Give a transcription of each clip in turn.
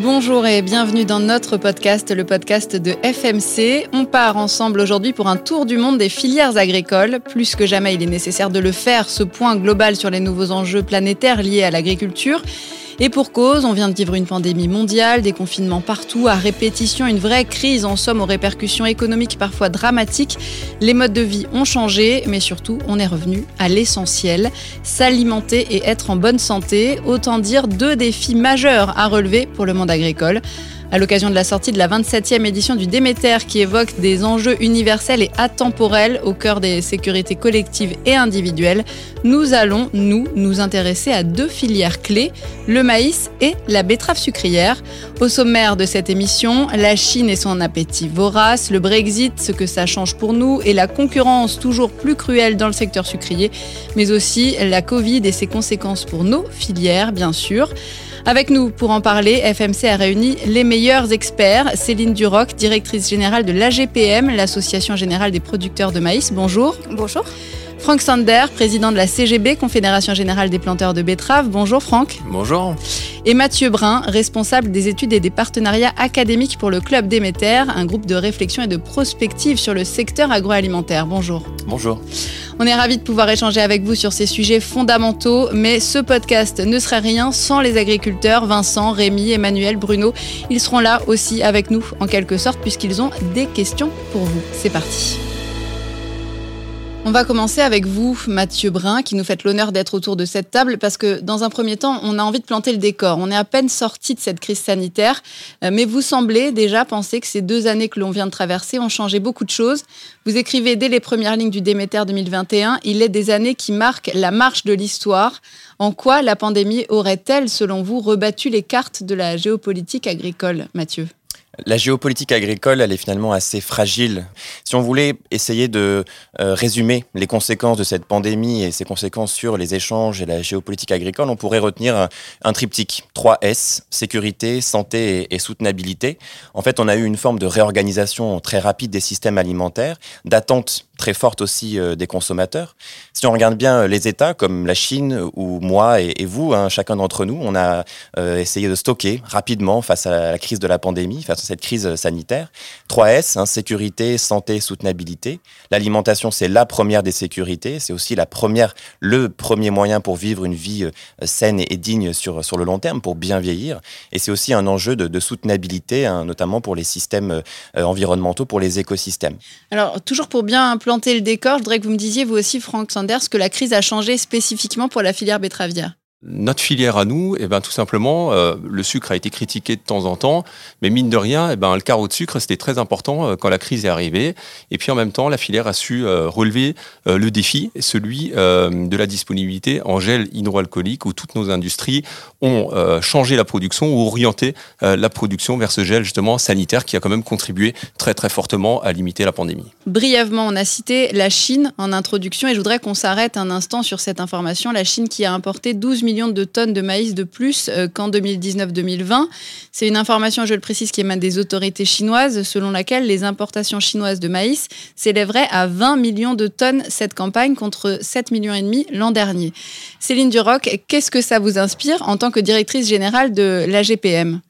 Bonjour et bienvenue dans notre podcast, le podcast de FMC. On part ensemble aujourd'hui pour un tour du monde des filières agricoles. Plus que jamais, il est nécessaire de le faire, ce point global sur les nouveaux enjeux planétaires liés à l'agriculture. Et pour cause, on vient de vivre une pandémie mondiale, des confinements partout, à répétition, une vraie crise en somme aux répercussions économiques parfois dramatiques. Les modes de vie ont changé, mais surtout, on est revenu à l'essentiel, s'alimenter et être en bonne santé. Autant dire deux défis majeurs à relever pour le monde agricole à l'occasion de la sortie de la 27e édition du Déméter qui évoque des enjeux universels et atemporels au cœur des sécurités collectives et individuelles, nous allons, nous, nous intéresser à deux filières clés, le maïs et la betterave sucrière. Au sommaire de cette émission, la Chine et son appétit vorace, le Brexit, ce que ça change pour nous et la concurrence toujours plus cruelle dans le secteur sucrier, mais aussi la Covid et ses conséquences pour nos filières, bien sûr. Avec nous pour en parler, FMC a réuni les meilleurs experts. Céline Duroc, directrice générale de l'AGPM, l'Association générale des producteurs de maïs. Bonjour. Bonjour. Franck Sander, président de la CGB, Confédération générale des planteurs de betteraves. Bonjour Franck. Bonjour. Et Mathieu Brun, responsable des études et des partenariats académiques pour le Club Déméter, un groupe de réflexion et de prospective sur le secteur agroalimentaire. Bonjour. Bonjour. On est ravis de pouvoir échanger avec vous sur ces sujets fondamentaux, mais ce podcast ne serait rien sans les agriculteurs Vincent, Rémi, Emmanuel, Bruno. Ils seront là aussi avec nous en quelque sorte puisqu'ils ont des questions pour vous. C'est parti. On va commencer avec vous, Mathieu Brun, qui nous fait l'honneur d'être autour de cette table, parce que dans un premier temps, on a envie de planter le décor. On est à peine sorti de cette crise sanitaire, euh, mais vous semblez déjà penser que ces deux années que l'on vient de traverser ont changé beaucoup de choses. Vous écrivez dès les premières lignes du Déméter 2021, il est des années qui marquent la marche de l'histoire. En quoi la pandémie aurait-elle, selon vous, rebattu les cartes de la géopolitique agricole, Mathieu la géopolitique agricole, elle est finalement assez fragile. Si on voulait essayer de euh, résumer les conséquences de cette pandémie et ses conséquences sur les échanges et la géopolitique agricole, on pourrait retenir un, triptyque. 3 S, sécurité, santé et, soutenabilité. En fait, on a eu une forme de réorganisation très rapide des systèmes alimentaires, d'attente très forte aussi euh, des consommateurs. Si on regarde bien euh, les États comme la Chine ou moi et, vous, hein, chacun d'entre nous, on a euh, essayé de stocker rapidement face à la crise de la pandémie, face à cette crise sanitaire. 3S, hein, sécurité, santé, soutenabilité. L'alimentation, c'est la première des sécurités. C'est aussi la première, le premier moyen pour vivre une vie saine et, digne sur, sur le long terme, pour bien vieillir. Et c'est aussi un enjeu de, soutenabilité, hein, notamment pour les systèmes environnementaux, pour les écosystèmes. Alors, toujours pour bien implanter le décor, je voudrais que vous me disiez, vous aussi, Franck Sanders, que la crise a changé spécifiquement pour la filière betteravière. Notre filière à nous, eh ben, tout simplement, euh, le sucre a été critiqué de temps en temps, mais mine de rien, eh ben, le carreau de sucre, c'était très important euh, quand la crise est arrivée. Et puis en même temps, la filière a su euh, relever le défi, celui de la disponibilité en gel hydroalcoolique, où toutes nos industries ont changé la production ou orienté la production vers ce gel justement sanitaire qui a quand même contribué très très fortement à limiter la pandémie. Brièvement, on a cité la Chine en introduction, et je voudrais qu'on s'arrête un instant sur cette information. La Chine qui a importé 12 millions de tonnes de maïs de plus euh, qu'en 2019-2020. C'est une information, je le précise, qui émane des autorités chinoises, selon laquelle les importations chinoises de maïs s'élèveraient à 20 millions de tonnes cette campagne contre 7 millions et demi l'an dernier. Céline Duroc, qu'est-ce que ça vous inspire en tant que directrice générale de l'AGPM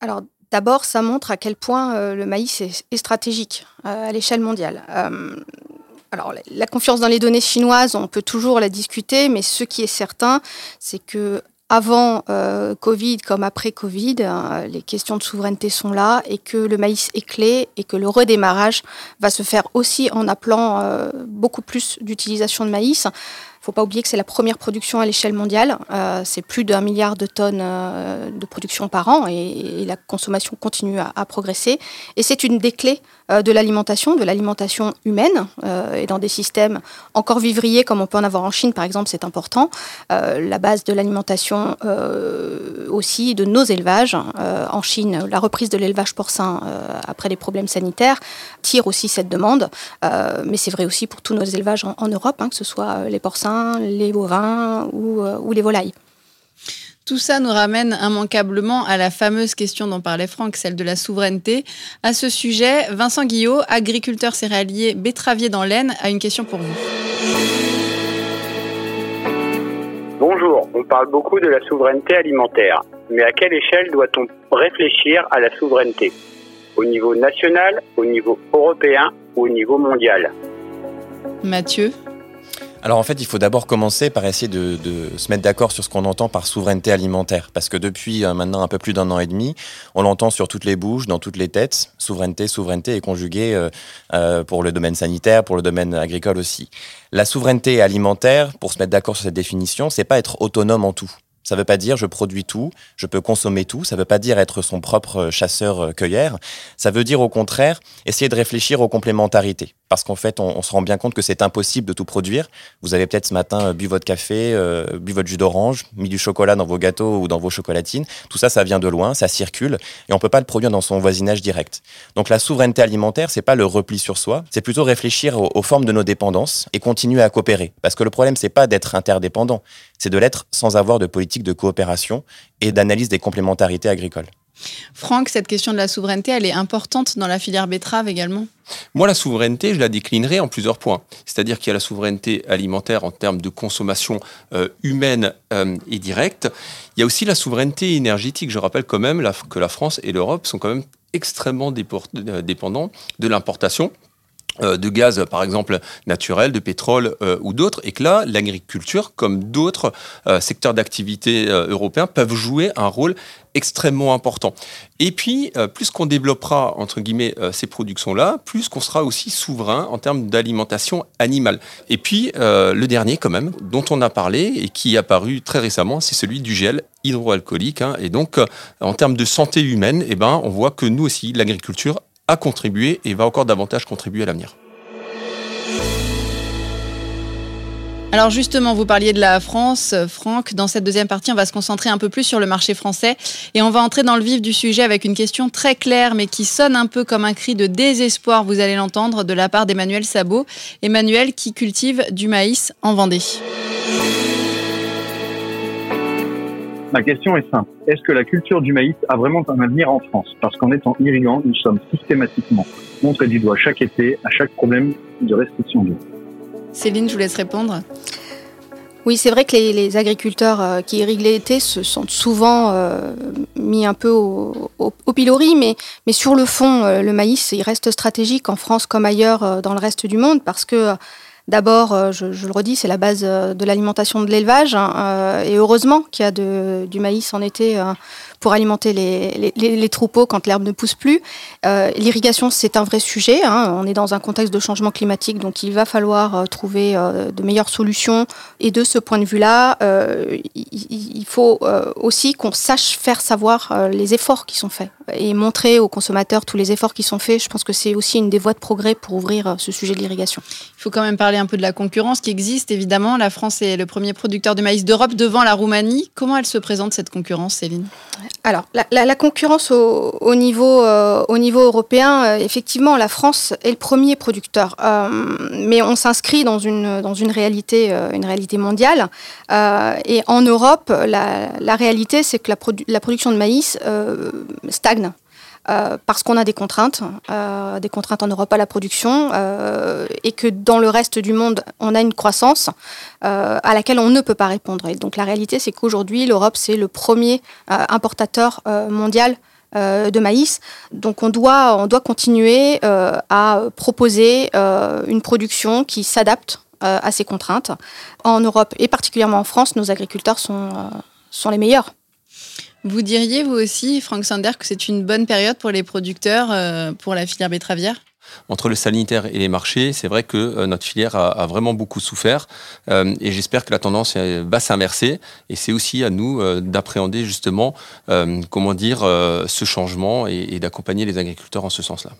Alors, D'abord, ça montre à quel point euh, le maïs est, stratégique euh, à l'échelle mondiale. Alors, la confiance dans les données chinoises, on peut toujours la discuter, mais ce qui est certain, c'est que avant euh, Covid comme après Covid, euh, les questions de souveraineté sont là et que le maïs est clé et que le redémarrage va se faire aussi en appelant euh, beaucoup plus d'utilisation de maïs faut pas oublier que c'est la première production à l'échelle mondiale. Euh, c'est plus d'un milliard de tonnes de production par an et, la consommation continue à, progresser. Et c'est une des clés de l'alimentation, de l'alimentation humaine. et dans des systèmes encore vivriers comme on peut en avoir en Chine, par exemple, c'est important. la base de l'alimentation aussi de nos élevages. en Chine, la reprise de l'élevage porcin après des problèmes sanitaires tire aussi cette demande. mais c'est vrai aussi pour tous nos élevages en, Europe, hein, que ce soit les porcins les bovins euh, ou, les volailles. Tout ça nous ramène immanquablement à la fameuse question dont parlait Franck, celle de la souveraineté. À ce sujet, Vincent Guillot, agriculteur céréalier betteravier dans l'Aisne, a une question pour vous. Bonjour, on parle beaucoup de la souveraineté alimentaire. Mais à quelle échelle doit-on réfléchir à la souveraineté? Au niveau national, au niveau européen ou au niveau mondial? Mathieu alors en fait, il faut d'abord commencer par essayer de, se mettre d'accord sur ce qu'on entend par souveraineté alimentaire. Parce que depuis euh, maintenant un peu plus d'un an et demi, on l'entend sur toutes les bouches, dans toutes les têtes. Souveraineté, souveraineté est conjuguée euh, euh, pour le domaine sanitaire, pour le domaine agricole aussi. La souveraineté alimentaire, pour se mettre d'accord sur cette définition, c'est pas être autonome en tout. Ça ne veut pas dire je produis tout, je peux consommer tout. Ça ne veut pas dire être son propre chasseur-cueilleur. Ça veut dire au contraire essayer de réfléchir aux complémentarités parce qu'en fait, on, se rend bien compte que c'est impossible de tout produire. Vous avez peut-être ce matin euh, bu votre café, euh, bu votre jus d'orange, mis du chocolat dans vos gâteaux ou dans vos chocolatines. Tout ça, ça vient de loin, ça circule, et on peut pas le produire dans son voisinage direct. Donc la souveraineté alimentaire, c'est pas le repli sur soi, c'est plutôt réfléchir aux, aux, formes de nos dépendances et continuer à coopérer. Parce que le problème, c'est pas d'être interdépendant, c'est de l'être sans avoir de politique de coopération et d'analyse des complémentarités agricoles. Franck, cette question de la souveraineté, elle est importante dans la filière betterave également Moi, la souveraineté, je la déclinerai en plusieurs points. C'est-à-dire qu'il y a la souveraineté alimentaire en termes de consommation euh, humaine euh, et directe. Il y a aussi la souveraineté énergétique. Je rappelle quand même que la France et l'Europe sont quand même extrêmement euh, dépendants de l'importation de gaz, par exemple, naturel, de pétrole euh, ou d'autres, et que là, l'agriculture, comme d'autres euh, secteurs d'activité européens, peuvent jouer un rôle extrêmement important. Et puis, plus qu'on développera, entre guillemets, ces productions-là, plus qu'on sera aussi souverain en termes d'alimentation animale. Et puis, le dernier, quand même, dont on a parlé et qui est apparu très récemment, c'est celui du gel hydroalcoolique. Hein. Et donc, en termes de santé humaine, eh ben, on voit que nous aussi, l'agriculture a contribué et va encore davantage contribuer à l'avenir. Alors justement, vous parliez de la France, Franck. Dans cette deuxième partie, on va se concentrer un peu plus sur le marché français et on va entrer dans le vif du sujet avec une question très claire mais qui sonne un peu comme un cri de désespoir, vous allez l'entendre, de la part d'Emmanuel Sabot. Emmanuel qui cultive du maïs en Vendée. Ma question est simple. Est-ce que la culture du maïs a vraiment un avenir en France? Parce qu'en étant irrigant, nous sommes systématiquement montrés du doigt chaque été à chaque problème de restriction d'eau. Céline, je vous laisse répondre. Oui, c'est vrai que les, agriculteurs euh, qui irriguent l'été se sentent souvent euh, mis un peu au, pilori, mais, mais sur le fond, euh, le maïs, il reste stratégique en France comme ailleurs dans le reste du monde parce que D'abord, euh, je, le redis, c'est la base euh, de l'alimentation de l'élevage. Hein, euh, et heureusement qu'il y a du maïs en été pour alimenter les, troupeaux quand l'herbe ne pousse plus. L'irrigation, c'est un vrai sujet. Hein. On est dans un contexte de changement climatique, donc il va falloir trouver de meilleures solutions. Et de ce point de vue-là, il, faut aussi qu'on sache faire savoir les efforts qui sont faits et montrer aux consommateurs tous les efforts qui sont faits. Je pense que c'est aussi une des voies de progrès pour ouvrir ce sujet de l'irrigation. Il faut quand même parler un peu de la concurrence qui existe, évidemment. La France est le premier producteur de maïs d'Europe devant la Roumanie. Comment elle se présente cette concurrence, Céline? Alors, la, concurrence au, niveau, euh, au niveau européen, euh, effectivement, la France est le premier producteur, euh, mais on s'inscrit dans une, réalité, mondiale. et en Europe, la, réalité, c'est que la, production de maïs stagne. Euh, parce qu'on a des contraintes, euh, des contraintes en Europe à la production, euh, et que dans le reste du monde, on a une croissance à laquelle on ne peut pas répondre. Et donc la réalité, c'est qu'aujourd'hui, l'Europe, c'est le premier importateur mondial de maïs. Donc on doit, on doit continuer à proposer une production qui s'adapte à ces contraintes. En Europe et particulièrement en France, nos agriculteurs sont, sont les meilleurs. Vous diriez, vous aussi, Franck Sander, que c'est une bonne période pour les producteurs, euh, pour la filière betteravière? Entre le sanitaire et les marchés, c'est vrai que euh, notre filière a, vraiment beaucoup souffert euh, et j'espère que la tendance va s'inverser et c'est aussi à nous d'appréhender justement, comment dire, ce changement et, d'accompagner les agriculteurs en ce sens-là.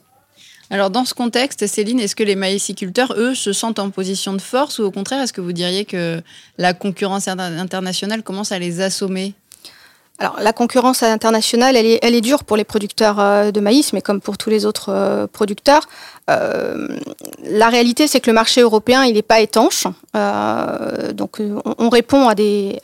Alors dans ce contexte, Céline, est-ce que les maïsiculteurs, eux, se sentent en position de force ou au contraire, est-ce que vous diriez que la concurrence internationale commence à les assommer? La concurrence internationale, elle est, dure pour les producteurs euh, de maïs, mais comme pour tous les autres euh, producteurs. Euh, la réalité, c'est que le marché européen, n'est pas étanche. donc, on, répond à des,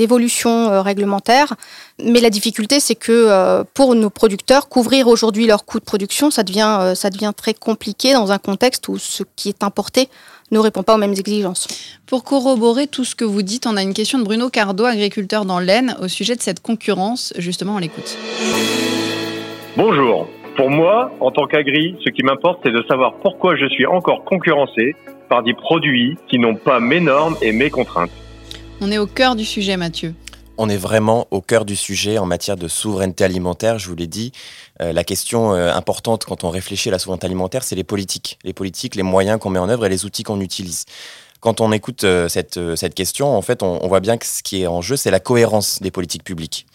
évolutions réglementaires. Mais la difficulté, c'est que pour nos producteurs, couvrir aujourd'hui leurs coûts de production, ça devient très compliqué dans un contexte où ce qui est importé ne répond pas aux mêmes exigences. Pour corroborer tout ce que vous dites, on a une question de Bruno Cardo, agriculteur dans l'Aisne, au sujet de cette concurrence concurrence Justement, on l'écoute. Bonjour. Pour moi, en tant qu'agri, ce qui m'importe, c'est de savoir pourquoi je suis encore concurrencé par des produits qui n'ont pas mes normes et mes contraintes. On est au cœur du sujet, Mathieu. On est vraiment au cœur du sujet en matière de souveraineté alimentaire, je vous l'ai dit. Euh, la question euh, importante quand on réfléchit à la souveraineté alimentaire, c'est les politiques. Les politiques, les moyens qu'on met en œuvre et les outils qu'on utilise. Quand on écoute euh, cette, cette question, en fait, on, voit bien que ce qui est en jeu, c'est la cohérence des politiques publiques.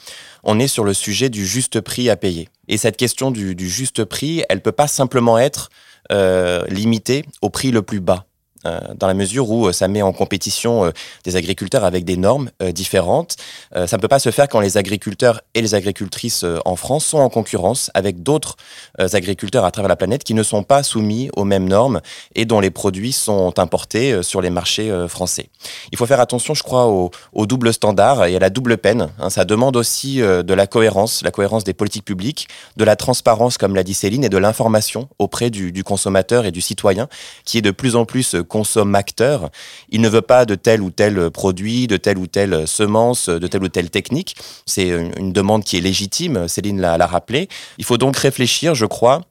On est sur le sujet du juste prix à payer. Et cette question du, du juste prix, elle peut pas simplement être euh, limitée au prix le plus bas. Euh, dans la mesure où euh, ça met en compétition euh, des agriculteurs avec des normes différentes. ça ne peut pas se faire quand les agriculteurs et les agricultrices en France sont en concurrence avec d'autres agriculteurs à travers la planète qui ne sont pas soumis aux mêmes normes et dont les produits sont importés sur les marchés français. Il faut faire attention, je crois, au, double standard et à la double peine. Hein. ça demande aussi de la cohérence, la cohérence des politiques publiques, de la transparence, comme l'a dit Céline, et de l'information auprès du, du consommateur et du citoyen, qui est de plus en plus consomme-acteur. Il ne veut pas de tel ou tel produit, de telle ou telle semence, de telle ou telle technique. C'est une demande qui est légitime, Céline l'a rappelé. Il faut donc réfléchir, je crois,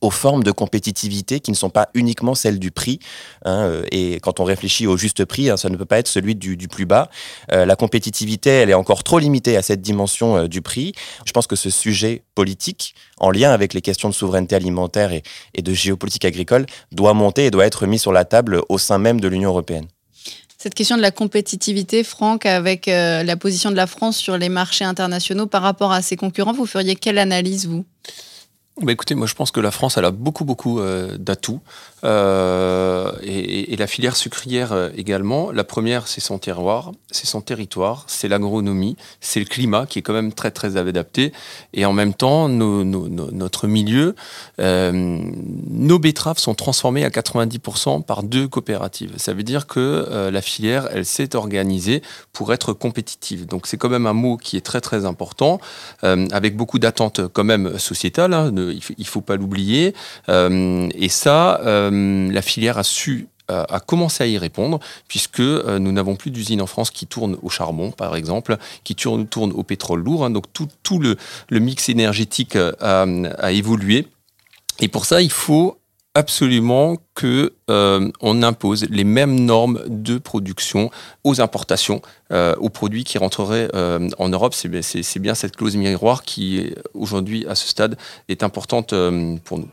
aux formes de compétitivité qui ne sont pas uniquement celles du prix. Hein, euh, et quand on réfléchit au juste prix, hein, ça ne peut pas être celui du, plus bas. Euh, la compétitivité, elle est encore trop limitée à cette dimension euh, du prix. Je pense que ce sujet politique, en lien avec les questions de souveraineté alimentaire et, de géopolitique agricole, doit monter et doit être mis sur la table au sein même de l'Union européenne. Cette question de la compétitivité, Franck, avec la position de la France sur les marchés internationaux par rapport à ses concurrents, vous feriez quelle analyse, vous? Bah écoutez, moi je pense que la France elle a beaucoup beaucoup euh, d'atouts euh, et, la filière sucrière euh, également. La première c'est son terroir, c'est son territoire, c'est l'agronomie, c'est le climat qui est quand même très très adapté et en même temps notre milieu, nos betteraves sont transformées à 90% par deux coopératives. Ça veut dire que la filière elle s'est organisée pour être compétitive. Donc c'est quand même un mot qui est très très important avec beaucoup d'attentes quand même sociétales. Hein, il ne faut pas l'oublier. Euh, et ça, euh, la filière a su a commencé à y répondre, puisque euh, nous n'avons plus d'usines en France qui tournent au charbon, par exemple, qui tournent, au pétrole lourd. Hein, donc tout, le, mix énergétique a, évolué. Et pour ça, il faut absolument que euh, on impose les mêmes normes de production aux importations, euh, aux produits qui rentreraient euh, en Europe. C'est bien cette clause miroir qui, aujourd'hui, à ce stade, est importante euh, pour nous.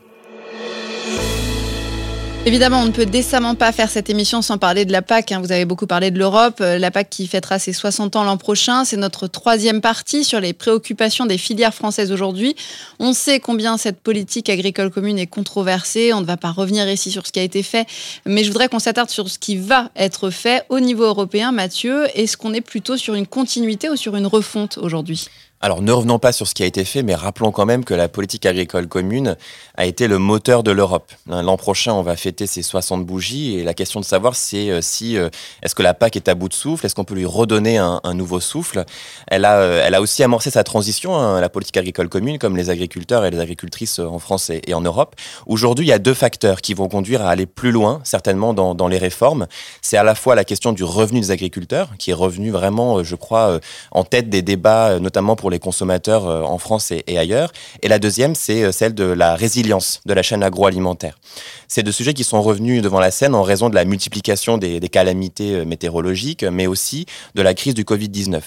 Évidemment, on ne peut décemment pas faire cette émission sans parler de la PAC. Hein. Vous avez beaucoup parlé de l'Europe. La PAC qui fêtera ses 60 ans l'an prochain. C'est notre troisième partie sur les préoccupations des filières françaises aujourd'hui. On sait combien cette politique agricole commune est controversée. On ne va pas revenir ici sur ce qui a été fait. Mais je voudrais qu'on s'attarde sur ce qui va être fait au niveau européen. Mathieu, est-ce qu'on est plutôt sur une continuité ou sur une refonte aujourd'hui? Alors ne revenons pas sur ce qui a été fait, mais rappelons quand même que la politique agricole commune a été le moteur de l'Europe. L'an prochain, on va fêter ses 60 bougies et la question de savoir c'est euh, si euh, est-ce que la PAC est à bout de souffle, est-ce qu'on peut lui redonner un, nouveau souffle? Elle a, euh, elle a aussi amorcé sa transition, hein, la politique agricole commune, comme les agriculteurs et les agricultrices en France et, en Europe. Aujourd'hui, il y a deux facteurs qui vont conduire à aller plus loin, certainement dans les réformes. C'est à la fois la question du revenu des agriculteurs, qui est revenu vraiment, je crois, en tête des débats, notamment pour les consommateurs en France et, et ailleurs. Et la deuxième, c'est celle de la résilience de la chaîne agroalimentaire. C'est de sujets qui sont revenus devant la scène en raison de la multiplication des, calamités météorologiques, mais aussi de la crise du Covid-19.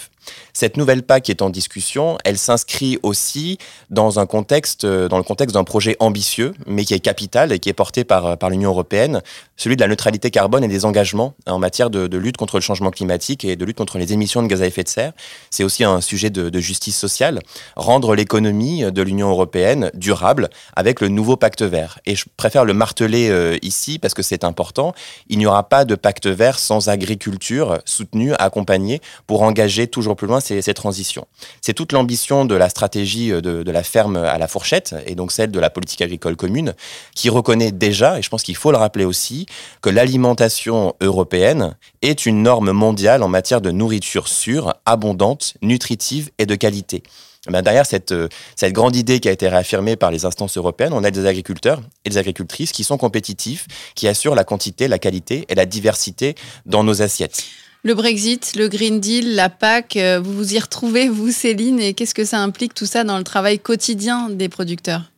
Cette nouvelle PAC est en discussion, elle s'inscrit aussi dans un contexte, dans le contexte d'un projet ambitieux, mais qui est capital et qui est porté par, l'Union européenne, celui de la neutralité carbone et des engagements en matière de, de, lutte contre le changement climatique et de lutte contre les émissions de gaz à effet de serre. C'est aussi un sujet de, de justice sociale, rendre l'économie de l'Union européenne durable avec le nouveau pacte vert. Et je préfère le marteler euh, ici parce que c'est important. Il n'y aura pas de pacte vert sans agriculture soutenue, accompagnée pour engager toujours plus loin ces, transitions. C'est toute l'ambition de la stratégie de, de, la ferme à la fourchette et donc celle de la politique agricole commune qui reconnaît déjà, et je pense qu'il faut le rappeler aussi, que l'alimentation européenne est une norme mondiale en matière de nourriture sûre, abondante, nutritive et de qualité. Ben derrière cette, cette grande idée qui a été réaffirmée par les instances européennes, on a des agriculteurs et des agricultrices qui sont compétitifs, qui assurent la quantité, la qualité et la diversité dans nos assiettes. Le Brexit, le Green Deal, la PAC, euh, vous vous y retrouvez, vous Céline, et qu'est-ce que ça implique tout ça dans le travail quotidien des producteurs?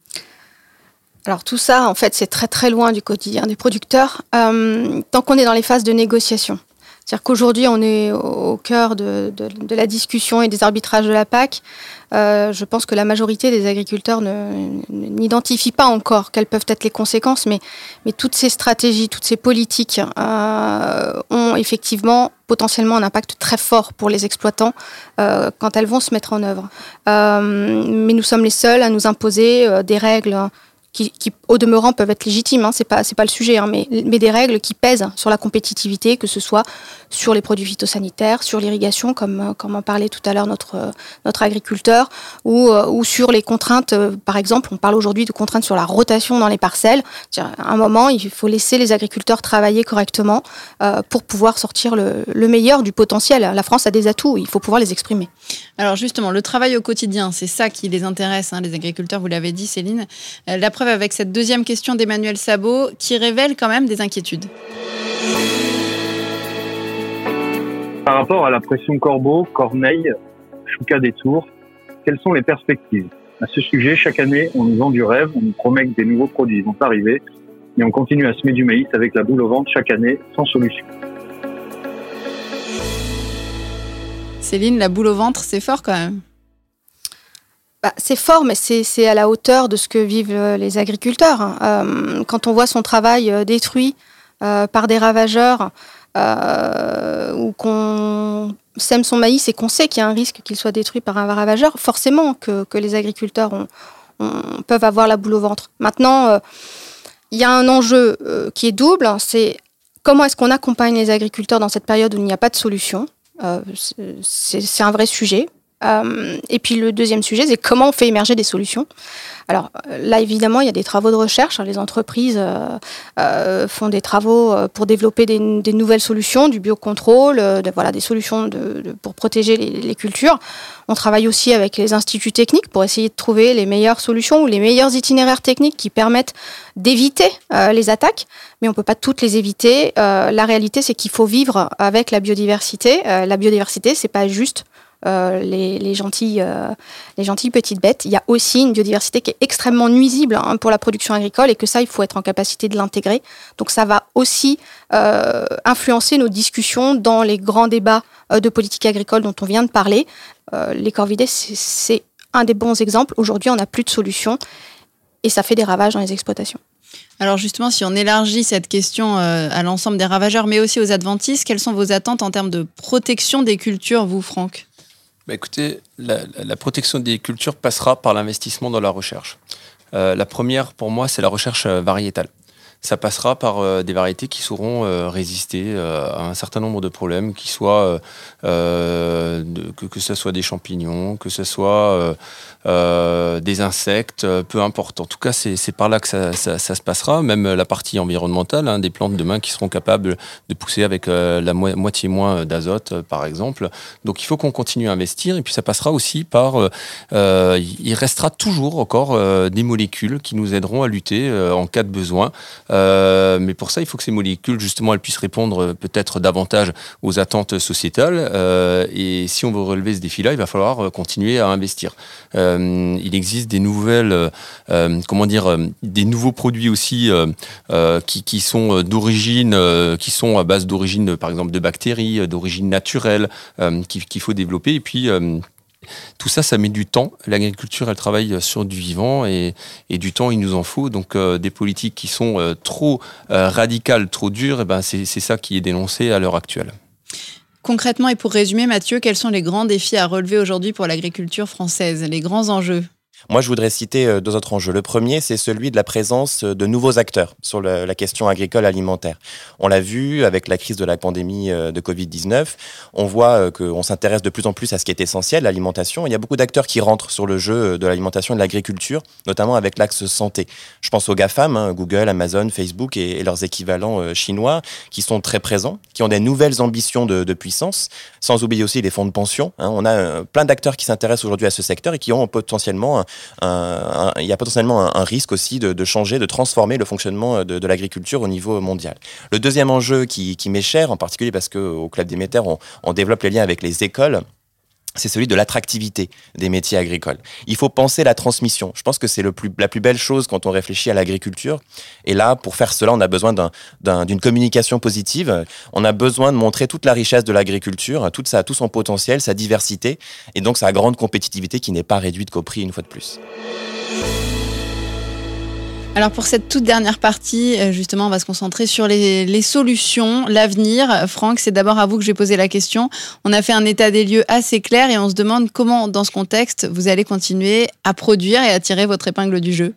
Alors tout ça, en fait, c'est très très loin du quotidien des producteurs, euh, tant qu'on est dans les phases de négociation. C'est-à-dire qu'aujourd'hui, on est au cœur de, la discussion et des arbitrages de la PAC. Euh, je pense que la majorité des agriculteurs n'identifient pas encore quelles peuvent être les conséquences, mais, toutes ces stratégies, toutes ces politiques euh, ont effectivement potentiellement un impact très fort pour les exploitants euh, quand elles vont se mettre en œuvre. mais nous sommes les seuls à nous imposer des règles qui, au demeurant peuvent être légitimes, hein, c'est pas pas le sujet, hein, mais, mais des règles qui pèsent sur la compétitivité, que ce soit sur les produits phytosanitaires, sur l'irrigation, comme euh, comme en parlait tout à l'heure notre euh, notre agriculteur, ou euh, ou sur les contraintes, par exemple, on parle aujourd'hui de contraintes sur la rotation dans les parcelles. À un moment, il faut laisser les agriculteurs travailler correctement pour pouvoir sortir le, le meilleur du potentiel. La France a des atouts, il faut pouvoir les exprimer. Alors justement, le travail au quotidien, c'est ça qui les intéresse, hein, les agriculteurs. Vous l'avez dit, Céline. La preuve avec cette deuxième question d'Emmanuel Sabot qui révèle quand même des inquiétudes. Par rapport à la pression Corbeau, Corneille, Chouca des Tours, quelles sont les perspectives? À ce sujet, chaque année, on nous vend du rêve, on nous promet que des nouveaux produits vont arriver, et on continue à semer du maïs avec la boule au ventre chaque année, sans solution. Céline, la boule au ventre, c'est fort quand même. Bah, c'est fort, mais c'est à la hauteur de ce que vivent euh, les agriculteurs. Hein. Euh, quand on voit son travail euh, détruit par des ravageurs, ou qu'on sème son maïs et qu'on sait qu'il y a un risque qu'il soit détruit par un ravageur, forcément que, les agriculteurs peuvent avoir la boule au ventre. Maintenant, il y a un enjeu qui est double, hein. c'est comment est-ce qu'on accompagne les agriculteurs dans cette période où il n'y a pas de solution. c'est un vrai sujet. Euh, et puis le deuxième sujet, c'est comment on fait émerger des solutions. Alors là, évidemment, il y a des travaux de recherche. Les entreprises euh, euh, font des travaux pour développer des, nouvelles solutions, du biocontrôle, voilà, des solutions pour protéger les, cultures. On travaille aussi avec les instituts techniques pour essayer de trouver les meilleures solutions ou les meilleurs itinéraires techniques qui permettent d'éviter les attaques. Mais on ne peut pas toutes les éviter. la réalité, c'est qu'il faut vivre avec la biodiversité. la biodiversité, c'est pas juste euh, les, gentilles, euh, les petites bêtes. Il y a aussi une biodiversité qui est extrêmement nuisible hein, pour la production agricole et que ça, il faut être en capacité de l'intégrer. Donc ça va aussi euh, influencer nos discussions dans les grands débats de politique agricole dont on vient de parler. les corvidés, c'est un des bons exemples. Aujourd'hui, on n'a plus de solution et ça fait des ravages dans les exploitations. Alors justement, si on élargit cette question à l'ensemble des ravageurs, mais aussi aux adventistes, quelles sont vos attentes en termes de protection des cultures, vous, Franck? Bah, écoutez, la, protection des cultures passera par l'investissement dans la recherche. Euh, la première, pour moi, c'est la recherche euh, variétale ça passera par euh, des variétés qui sauront euh, résister euh, à un certain nombre de problèmes, soient, de, que, ce soit des champignons, que ce soit des insectes, peu importe. En tout cas, c'est par là que ça, se passera. Même la partie environnementale, hein, des plantes demain qui seront capables de pousser avec la moitié moins d'azote, par exemple. Donc il faut qu'on continue à investir. Et puis ça passera aussi par... il restera toujours encore des molécules qui nous aideront à lutter en cas de besoin. Euh, mais pour ça, il faut que ces molécules, justement, elles puissent répondre euh, peut-être davantage aux attentes sociétales. Euh, et si on veut relever ce défi-là, il va falloir continuer à investir. il existe des nouvelles, comment dire, des nouveaux produits aussi qui, sont d'origine, qui sont à base d'origine, par exemple, de bactéries, d'origine naturelle, qu'il faut développer. Et puis tout ça, ça met du temps. L'agriculture, elle travaille sur du vivant et, du temps, il nous en faut. Donc, euh, des politiques qui sont euh, trop euh, radicales, trop dures, eh ben, c'est ça qui est dénoncé à l'heure actuelle. Concrètement et pour résumer, Mathieu, quels sont les grands défis à relever aujourd'hui pour l'agriculture française, les grands enjeux? Moi, je voudrais citer euh, deux autres enjeux. Le premier, c'est celui de la présence de nouveaux acteurs sur la question agricole alimentaire. On l'a vu avec la crise de la pandémie euh, de Covid-19. On voit euh, qu'on s'intéresse de plus en plus à ce qui est essentiel, l'alimentation. Il y a beaucoup d'acteurs qui rentrent sur le jeu de l'alimentation et de l'agriculture, notamment avec l'axe santé. Je pense aux GAFAM, hein, Google, Amazon, Facebook et, leurs équivalents chinois, qui sont très présents, qui ont des nouvelles ambitions de, puissance, sans oublier aussi les fonds de pension. Hein. On a plein d'acteurs qui s'intéressent aujourd'hui à ce secteur et qui ont potentiellement il y a potentiellement un, risque aussi de, changer, de transformer le fonctionnement de, l'agriculture au niveau mondial. Le deuxième enjeu qui, m'est cher, en particulier parce qu'au Club des Métères, on, on développe les liens avec les écoles c'est celui de l'attractivité des métiers agricoles. Il faut penser la transmission. Je pense que c'est la plus belle chose quand on réfléchit à l'agriculture. Et là, pour faire cela, on a besoin d'une communication positive. On a besoin de montrer toute la richesse de l'agriculture, toute tout son potentiel, sa diversité, et donc sa grande compétitivité qui n'est pas réduite qu'au prix une fois de plus. Alors pour cette toute dernière partie, euh, justement, on va se concentrer sur les, solutions, l'avenir. Franck, c'est d'abord à vous que je vais poser la question. On a fait un état des lieux assez clair et on se demande comment, dans ce contexte, vous allez continuer à produire et à tirer votre épingle du jeu.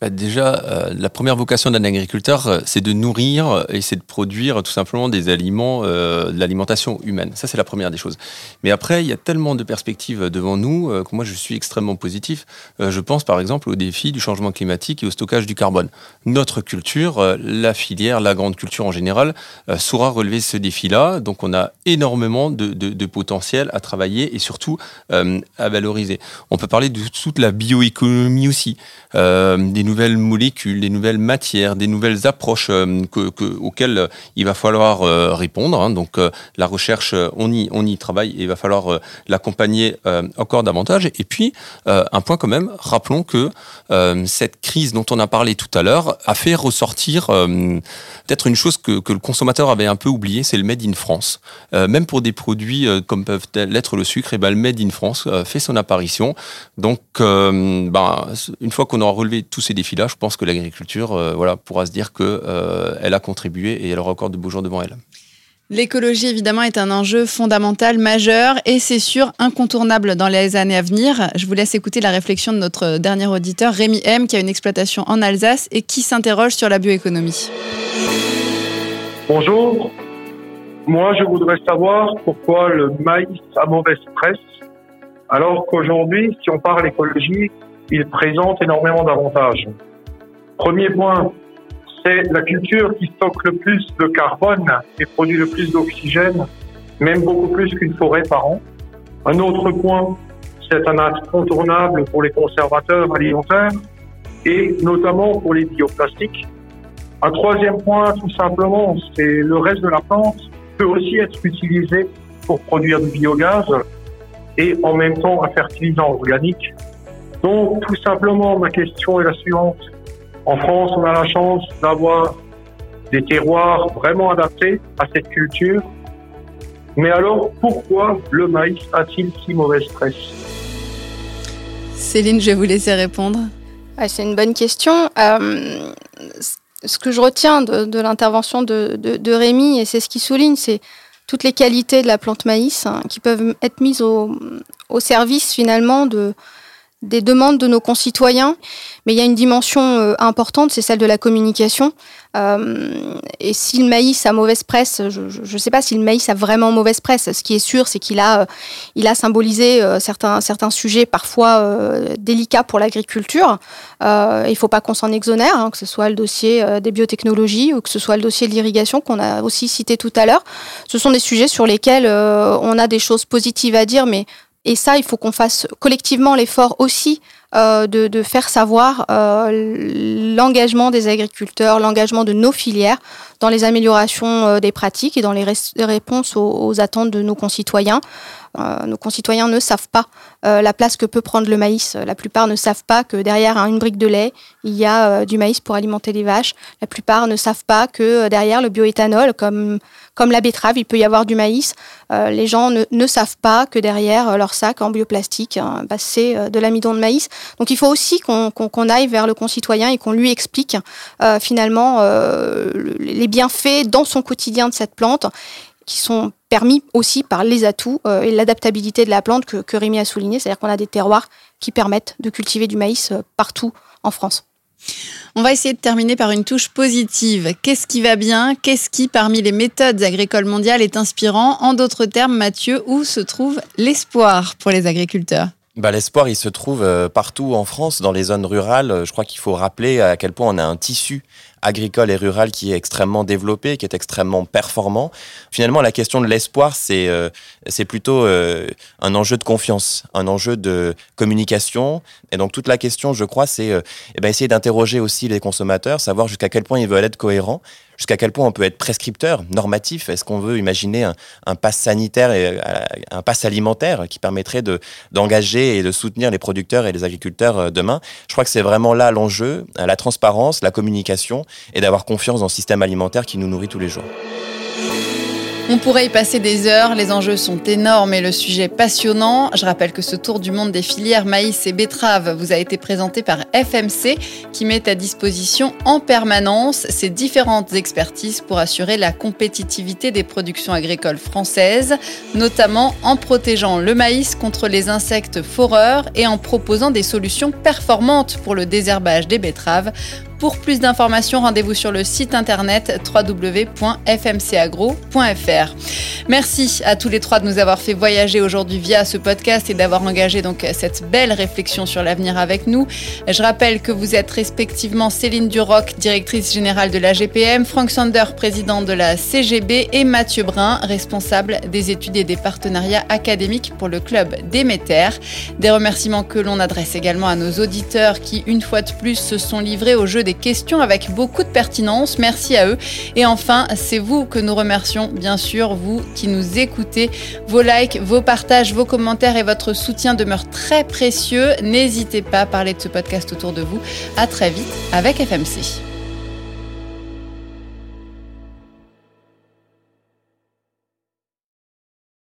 Bah, déjà, euh, la première vocation d'un agriculteur, euh, c'est de nourrir et c'est de produire tout simplement des aliments, euh, de l'alimentation humaine. Ça, c'est la première des choses. Mais après, il y a tellement de perspectives devant nous que moi, je suis extrêmement positif. je pense par exemple au défi du changement climatique et au stockage du carbone. Notre culture, la filière, la grande culture en général, saura relever ce défi-là. Donc, on a énormément de, de, potentiel à travailler et surtout à valoriser. On peut parler de toute la bioéconomie aussi, des nouvelles molécules, des nouvelles matières, des nouvelles approches euh, auxquelles euh, il va falloir euh, répondre. Hein. Donc la recherche, on y, travaille et il va falloir l'accompagner encore davantage. Et puis, un point quand même, rappelons que cette crise dont on a parlé tout à l'heure a fait ressortir peut-être une chose que, le consommateur avait un peu oublié, c'est le Made in France. même pour des produits comme peuvent l'être le sucre, et eh ben, le Made in France fait son apparition. Donc, ben, une fois qu'on aura relevé tous ces défis-là, je pense que l'agriculture euh, voilà, pourra se dire qu'elle euh, elle a contribué et elle aura encore de beaux jours devant elle. L'écologie, évidemment, est un enjeu fondamental, majeur, et c'est sûr, incontournable dans les années à venir. Je vous laisse écouter la réflexion de notre dernier auditeur, Rémi M, qui a une exploitation en Alsace et qui s'interroge sur la bioéconomie. Bonjour. Moi, je voudrais savoir pourquoi le maïs a mauvaise presse, alors qu'aujourd'hui, si on parle écologie, il présente énormément d'avantages. Premier point, c'est la culture qui stocke le plus de carbone et produit le plus d'oxygène, même beaucoup plus qu'une forêt par an. Un autre point, c'est un incontournable pour les conservateurs alimentaires et notamment pour les bioplastiques. Un troisième point, tout simplement, c'est le reste de la plante peut aussi être utilisé pour produire du biogaz et en même temps un fertilisant organique donc, tout simplement, ma question est la suivante. En France, on a la chance d'avoir des terroirs vraiment adaptés à cette culture. Mais alors, pourquoi le maïs a-t-il si mauvaise presse Céline, je vais vous laisser répondre. c'est une bonne question. Euh, ce que je retiens de, l'intervention de, Rémi, et c'est ce qu'il souligne, c'est toutes les qualités de la plante maïs hein, qui peuvent être mises au service finalement de, des demandes de nos concitoyens, mais il y a une dimension euh, importante, c'est celle de la communication. Euh, et si le maïs a mauvaise presse, je ne sais pas si le maïs a vraiment mauvaise presse. Ce qui est sûr, c'est qu'il a, symbolisé euh, certains, certains sujets parfois délicats pour l'agriculture. il ne faut pas qu'on s'en exonère, hein, que ce soit le dossier des biotechnologies ou que ce soit le dossier de l'irrigation qu'on a aussi cité tout à l'heure. Ce sont des sujets sur lesquels on a des choses positives à dire, mais et ça, il faut qu'on fasse collectivement l'effort aussi euh, de, faire savoir euh, l'engagement des agriculteurs, l'engagement de nos filières dans les améliorations euh, des pratiques et dans les, réponses aux, attentes de nos concitoyens. nos concitoyens ne savent pas la place que peut prendre le maïs. La plupart ne savent pas que derrière une brique de lait, il y a du maïs pour alimenter les vaches. La plupart ne savent pas que derrière le bioéthanol, comme, comme la betterave, il peut y avoir du maïs. les gens ne, savent pas que derrière leur sac en bioplastique, hein, bah, c'est de l'amidon de maïs. Donc il faut aussi qu'on aille vers le concitoyen et qu'on lui explique euh, finalement euh, les bienfaits dans son quotidien de cette plante qui sont permis aussi par les atouts euh, et l'adaptabilité de la plante que, que Rémi a souligné, c'est-à-dire qu'on a des terroirs qui permettent de cultiver du maïs partout en France. On va essayer de terminer par une touche positive. Qu'est-ce qui va bien? Qu'est-ce qui, parmi les méthodes agricoles mondiales, est inspirant? En d'autres termes, Mathieu, où se trouve l'espoir pour les agriculteurs? Bah, L'espoir, il se trouve euh, partout en France, dans les zones rurales. Je crois qu'il faut rappeler à quel point on a un tissu agricole et rural qui est extrêmement développé, qui est extrêmement performant. Finalement, la question de l'espoir, c'est euh, c'est plutôt euh, un enjeu de confiance, un enjeu de communication. Et donc toute la question, je crois, c'est euh, eh ben, essayer d'interroger aussi les consommateurs, savoir jusqu'à quel point ils veulent être cohérents, jusqu'à quel point on peut être prescripteur, normatif. Est-ce qu'on veut imaginer un, un pass sanitaire et un pass alimentaire qui permettrait de d'engager et de soutenir les producteurs et les agriculteurs demain? Je crois que c'est vraiment là l'enjeu, la transparence, la communication et d'avoir confiance dans le système alimentaire qui nous nourrit tous les jours. On pourrait y passer des heures, les enjeux sont énormes et le sujet passionnant. Je rappelle que ce tour du monde des filières maïs et betteraves vous a été présenté par FMC qui met à disposition en permanence ses différentes expertises pour assurer la compétitivité des productions agricoles françaises, notamment en protégeant le maïs contre les insectes foreurs et en proposant des solutions performantes pour le désherbage des betteraves. Pour plus d'informations, rendez-vous sur le site internet www.fmcagro.fr. Merci à tous les trois de nous avoir fait voyager aujourd'hui via ce podcast et d'avoir engagé donc cette belle réflexion sur l'avenir avec nous. Je rappelle que vous êtes respectivement Céline Duroc, directrice générale de la GPM, Frank Sander, président de la CGB et Mathieu Brun, responsable des études et des partenariats académiques pour le club Déméter. Des remerciements que l'on adresse également à nos auditeurs qui, une fois de plus, se sont livrés au jeu des questions avec beaucoup de pertinence. Merci à eux. Et enfin, c'est vous que nous remercions, bien sûr, vous qui nous écoutez. Vos likes, vos partages, vos commentaires et votre soutien demeurent très précieux. N'hésitez pas à parler de ce podcast autour de vous. À très vite avec FMC.